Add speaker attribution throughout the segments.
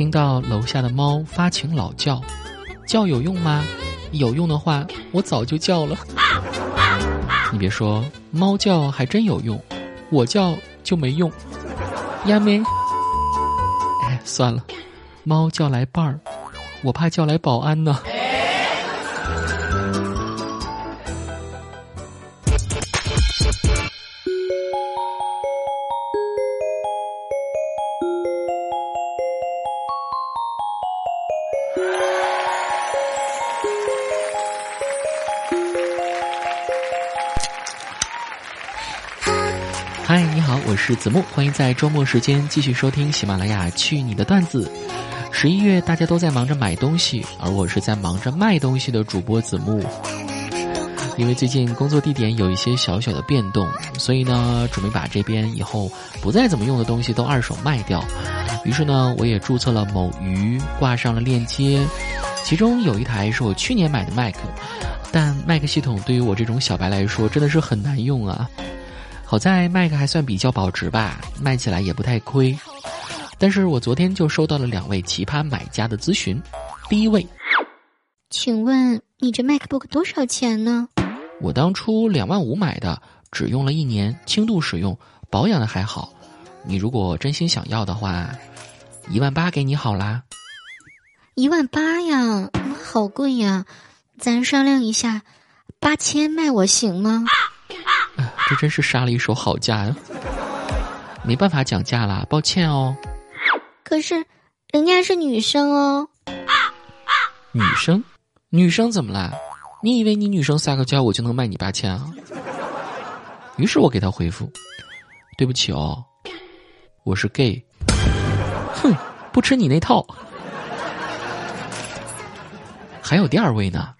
Speaker 1: 听到楼下的猫发情老叫，叫有用吗？有用的话，我早就叫了。你别说，猫叫还真有用，我叫就没用。呀咩？哎，算了，猫叫来伴儿，我怕叫来保安呢。是子木，欢迎在周末时间继续收听喜马拉雅去你的段子。十一月大家都在忙着买东西，而我是在忙着卖东西的主播子木。因为最近工作地点有一些小小的变动，所以呢，准备把这边以后不再怎么用的东西都二手卖掉。于是呢，我也注册了某鱼，挂上了链接，其中有一台是我去年买的 Mac，但 Mac 系统对于我这种小白来说真的是很难用啊。好在 Mac 还算比较保值吧，卖起来也不太亏。但是我昨天就收到了两位奇葩买家的咨询。第一位，
Speaker 2: 请问你这 MacBook 多少钱呢？
Speaker 1: 我当初两万五买的，只用了一年，轻度使用，保养的还好。你如果真心想要的话，一万八给你好啦。
Speaker 2: 一万八呀，好贵呀，咱商量一下，八千卖我行吗？
Speaker 1: 这真是杀了一手好价呀！没办法讲价啦，抱歉哦。
Speaker 2: 可是，人家是女生哦。
Speaker 1: 女生，女生怎么啦？你以为你女生撒个娇我就能卖你八千啊？于是我给他回复：“对不起哦，我是 gay。”哼，不吃你那套。还有第二位呢。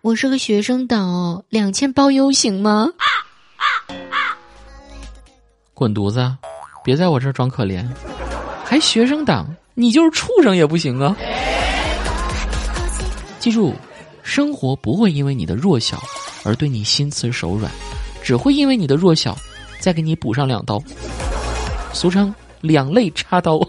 Speaker 2: 我是个学生党哦，两千包邮行吗？
Speaker 1: 滚犊子！别在我这儿装可怜，还学生党？你就是畜生也不行啊！记住，生活不会因为你的弱小而对你心慈手软，只会因为你的弱小再给你补上两刀，俗称两肋插刀。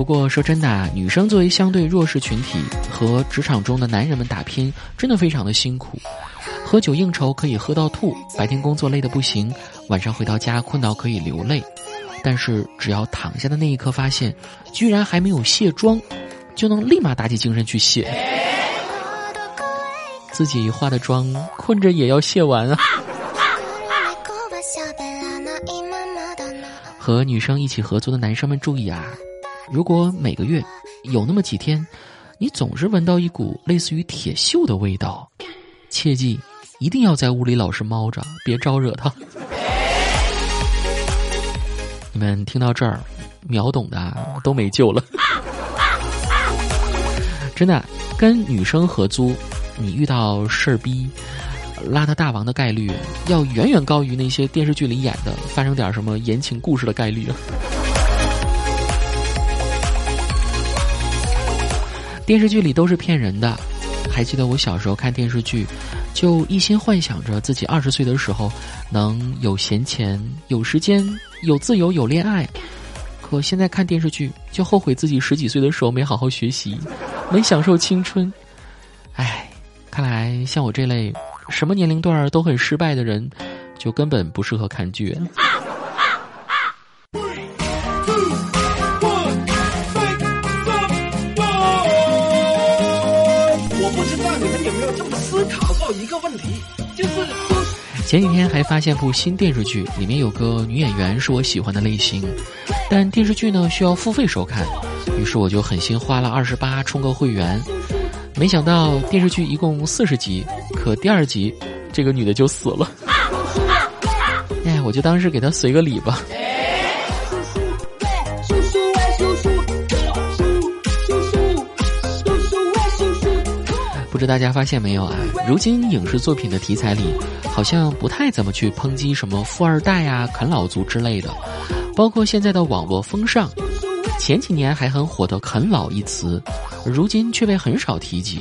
Speaker 1: 不过说真的啊，女生作为相对弱势群体，和职场中的男人们打拼，真的非常的辛苦。喝酒应酬可以喝到吐，白天工作累得不行，晚上回到家困到可以流泪。但是只要躺下的那一刻发现，居然还没有卸妆，就能立马打起精神去卸。自己化的妆，困着也要卸完啊！和女生一起合租的男生们注意啊！如果每个月有那么几天，你总是闻到一股类似于铁锈的味道，切记一定要在屋里老实猫着，别招惹他。你们听到这儿，秒懂的都没救了。真的，跟女生合租，你遇到事儿逼、邋遢大王的概率，要远远高于那些电视剧里演的发生点什么言情故事的概率。电视剧里都是骗人的，还记得我小时候看电视剧，就一心幻想着自己二十岁的时候能有闲钱、有时间、有自由、有恋爱。可现在看电视剧，就后悔自己十几岁的时候没好好学习，没享受青春。唉，看来像我这类什么年龄段都很失败的人，就根本不适合看剧。你们有没有这么思考过一个问题，就是前几天还发现部新电视剧，里面有个女演员是我喜欢的类型，但电视剧呢需要付费收看，于是我就狠心花了二十八充个会员，没想到电视剧一共四十集，可第二集这个女的就死了，哎，我就当是给她随个礼吧。知大家发现没有啊？如今影视作品的题材里，好像不太怎么去抨击什么富二代呀、啃老族之类的。包括现在的网络风尚，前几年还很火的“啃老”一词，如今却被很少提及。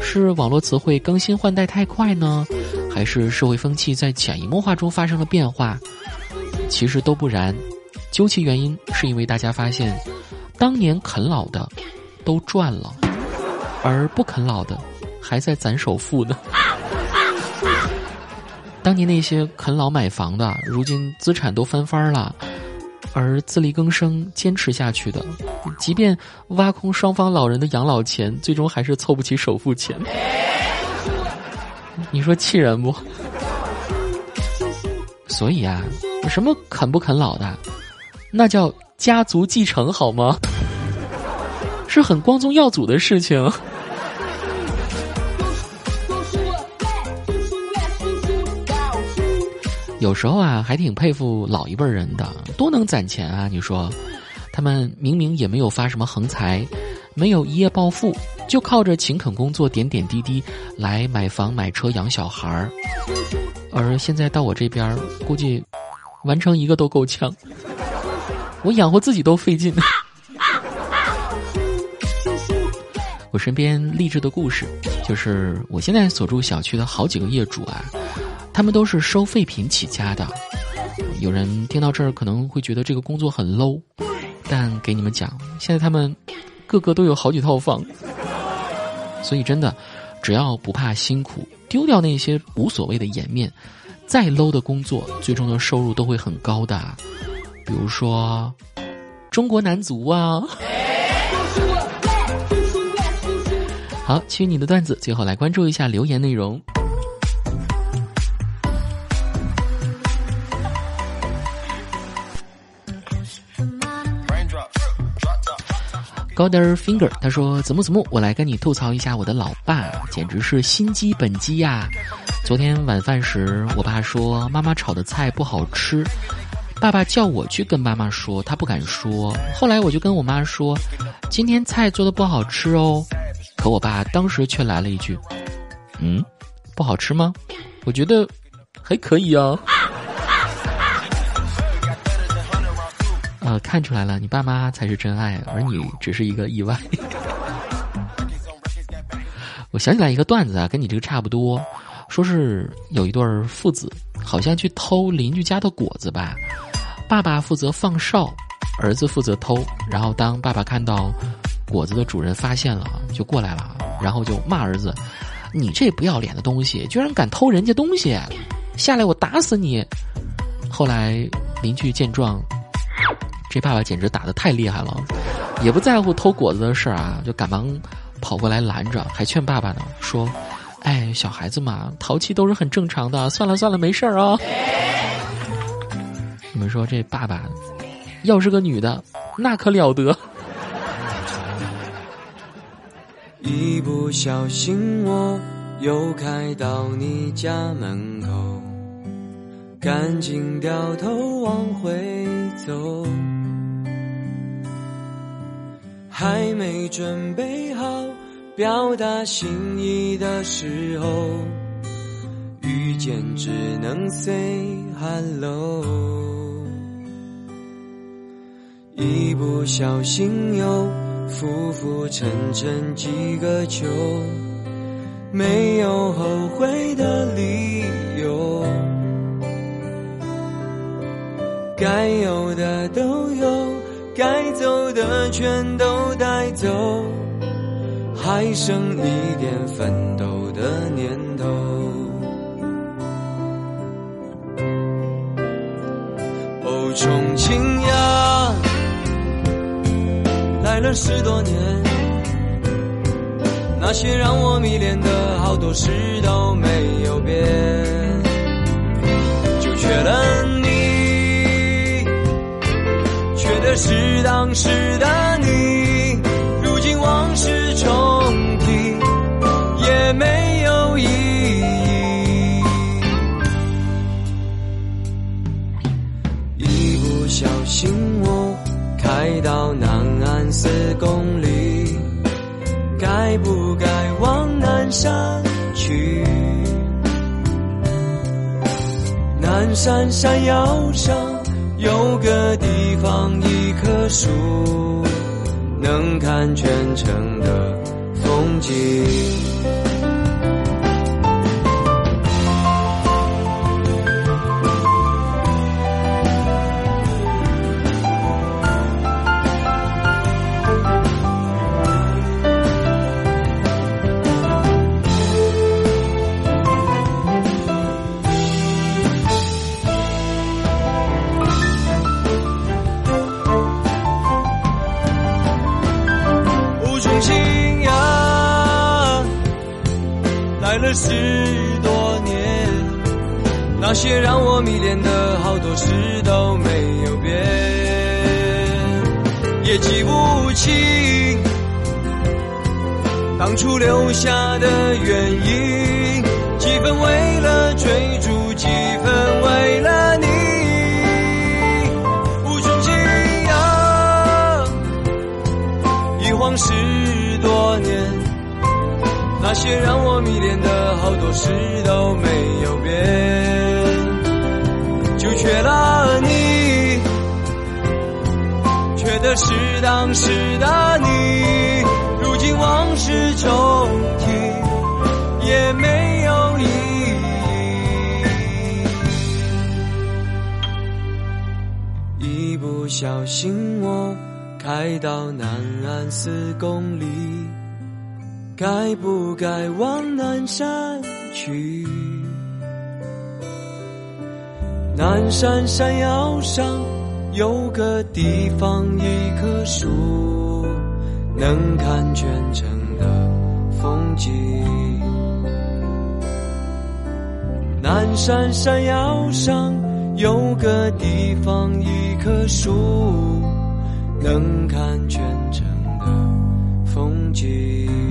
Speaker 1: 是网络词汇更新换代太快呢，还是社会风气在潜移默化中发生了变化？其实都不然，究其原因，是因为大家发现，当年啃老的都赚了，而不啃老的还在攒首付呢。当年那些啃老买房的，如今资产都翻番了，而自力更生坚持下去的，即便挖空双方老人的养老钱，最终还是凑不起首付钱。你说气人不？所以啊。什么啃不啃老的，那叫家族继承好吗？是很光宗耀祖的事情。有时候啊，还挺佩服老一辈人的，多能攒钱啊！你说，他们明明也没有发什么横财，没有一夜暴富，就靠着勤恳工作、点点滴滴来买房、买车、养小孩儿。而现在到我这边，估计。完成一个都够呛，我养活自己都费劲。我身边励志的故事，就是我现在所住小区的好几个业主啊，他们都是收废品起家的。有人听到这儿可能会觉得这个工作很 low，但给你们讲，现在他们个个都有好几套房，所以真的，只要不怕辛苦，丢掉那些无所谓的颜面。再 low 的工作，最终的收入都会很高的，比如说中国男足啊。好，去你的段子，最后来关注一下留言内容。Golder Finger，他说：“子木子木，我来跟你吐槽一下我的老爸，简直是心机本机呀。”昨天晚饭时，我爸说妈妈炒的菜不好吃，爸爸叫我去跟妈妈说，他不敢说。后来我就跟我妈说，今天菜做的不好吃哦。可我爸当时却来了一句：“嗯，不好吃吗？我觉得还可以啊。”呃，看出来了，你爸妈才是真爱，而你只是一个意外。我想起来一个段子啊，跟你这个差不多。说是有一对父子，好像去偷邻居家的果子吧。爸爸负责放哨，儿子负责偷。然后当爸爸看到果子的主人发现了，就过来了，然后就骂儿子：“你这不要脸的东西，居然敢偷人家东西！下来我打死你！”后来邻居见状，这爸爸简直打的太厉害了，也不在乎偷果子的事儿啊，就赶忙跑过来拦着，还劝爸爸呢，说。哎，小孩子嘛，淘气都是很正常的。算了算了，没事儿啊。你们说这爸爸，要是个女的，那可了得。
Speaker 3: 一不小心我又开到你家门口，赶紧掉头往回走，还没准备好。表达心意的时候，遇见只能 say hello。一不小心又浮浮沉沉几个秋，没有后悔的理由，该有的都有，该走的全都走。还剩一点奋斗的念头。哦，重庆呀，来了十多年，那些让我迷恋的好多事都没有变，就缺了你，缺的是当时的你，山腰上有个地方，一棵树，能看全城的风景。那些让我迷恋的好多事都没有变，也记不清当初留下的原因，几分为了追逐，几分为了你，无穷尽呀，一晃十多年。那些让我迷恋的好多事都没有变，缺了你，缺的是当时的你。如今往事重提，也没有意义。一不小心，我开到南岸四公里。该不该往南山去？南山山腰上有个地方，一棵树能看全城的风景。南山山腰上有个地方，一棵树能看全城的风景。